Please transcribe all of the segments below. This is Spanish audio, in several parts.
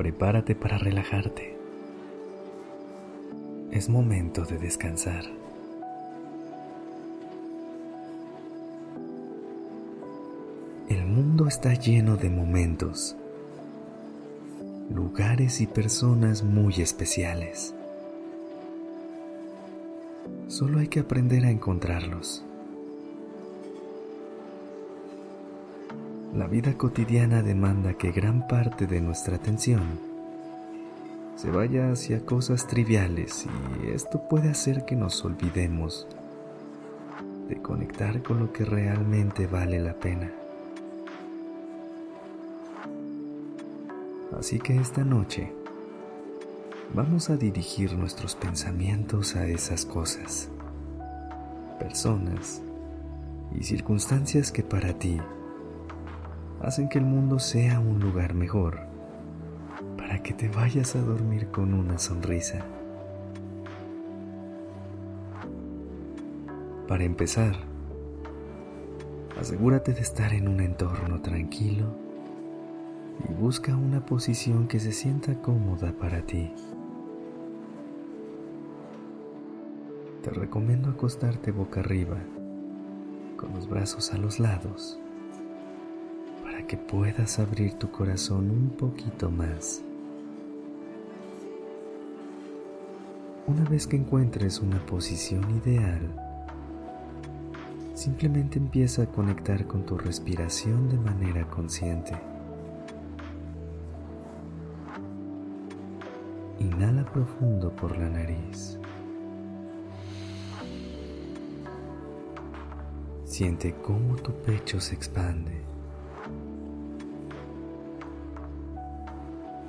Prepárate para relajarte. Es momento de descansar. El mundo está lleno de momentos, lugares y personas muy especiales. Solo hay que aprender a encontrarlos. La vida cotidiana demanda que gran parte de nuestra atención se vaya hacia cosas triviales y esto puede hacer que nos olvidemos de conectar con lo que realmente vale la pena. Así que esta noche vamos a dirigir nuestros pensamientos a esas cosas, personas y circunstancias que para ti hacen que el mundo sea un lugar mejor, para que te vayas a dormir con una sonrisa. Para empezar, asegúrate de estar en un entorno tranquilo y busca una posición que se sienta cómoda para ti. Te recomiendo acostarte boca arriba, con los brazos a los lados que puedas abrir tu corazón un poquito más. Una vez que encuentres una posición ideal, simplemente empieza a conectar con tu respiración de manera consciente. Inhala profundo por la nariz. Siente cómo tu pecho se expande.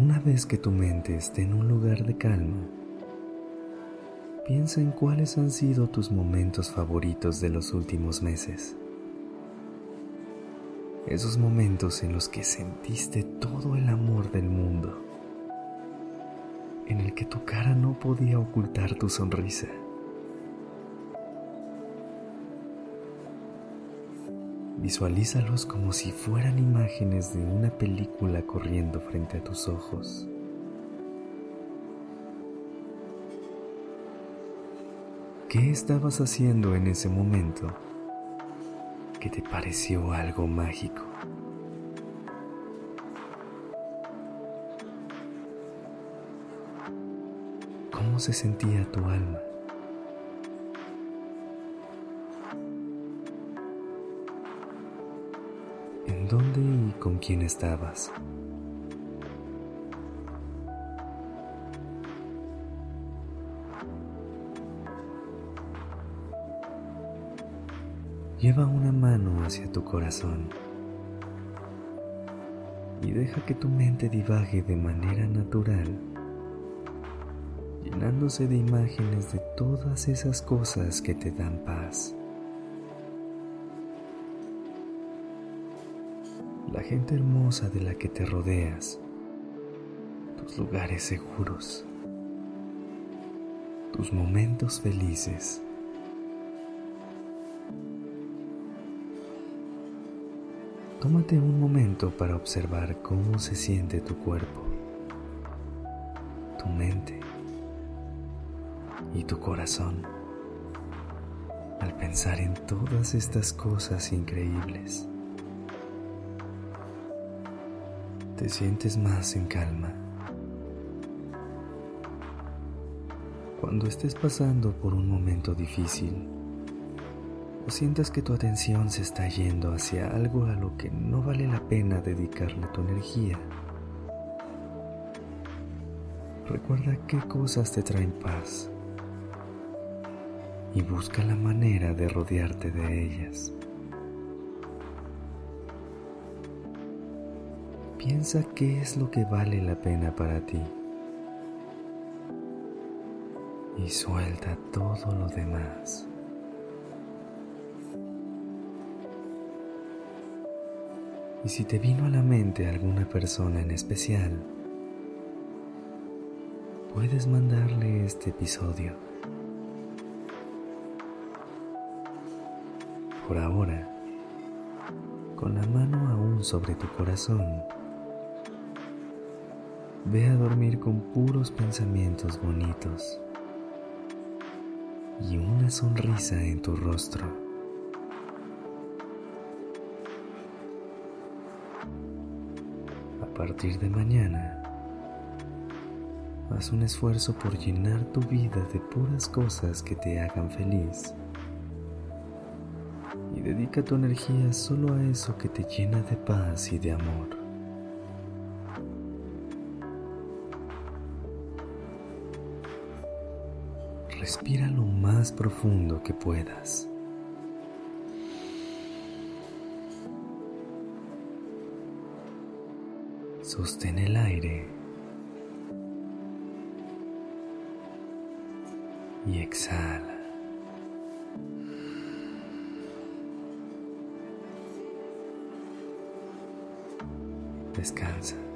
Una vez que tu mente esté en un lugar de calma, piensa en cuáles han sido tus momentos favoritos de los últimos meses. Esos momentos en los que sentiste todo el amor del mundo, en el que tu cara no podía ocultar tu sonrisa. Visualízalos como si fueran imágenes de una película corriendo frente a tus ojos. ¿Qué estabas haciendo en ese momento que te pareció algo mágico? ¿Cómo se sentía tu alma? Dónde y con quién estabas. Lleva una mano hacia tu corazón y deja que tu mente divague de manera natural, llenándose de imágenes de todas esas cosas que te dan paz. La gente hermosa de la que te rodeas, tus lugares seguros, tus momentos felices. Tómate un momento para observar cómo se siente tu cuerpo, tu mente y tu corazón al pensar en todas estas cosas increíbles. Te sientes más en calma. Cuando estés pasando por un momento difícil o sientas que tu atención se está yendo hacia algo a lo que no vale la pena dedicarle tu energía, recuerda qué cosas te traen paz y busca la manera de rodearte de ellas. Piensa qué es lo que vale la pena para ti y suelta todo lo demás. Y si te vino a la mente alguna persona en especial, puedes mandarle este episodio. Por ahora, con la mano aún sobre tu corazón, ve a dormir con puros pensamientos bonitos y una sonrisa en tu rostro. A partir de mañana, haz un esfuerzo por llenar tu vida de puras cosas que te hagan feliz. Y dedica tu energía solo a eso que te llena de paz y de amor. Respira lo más profundo que puedas. Sostén el aire y exhala. Descansa.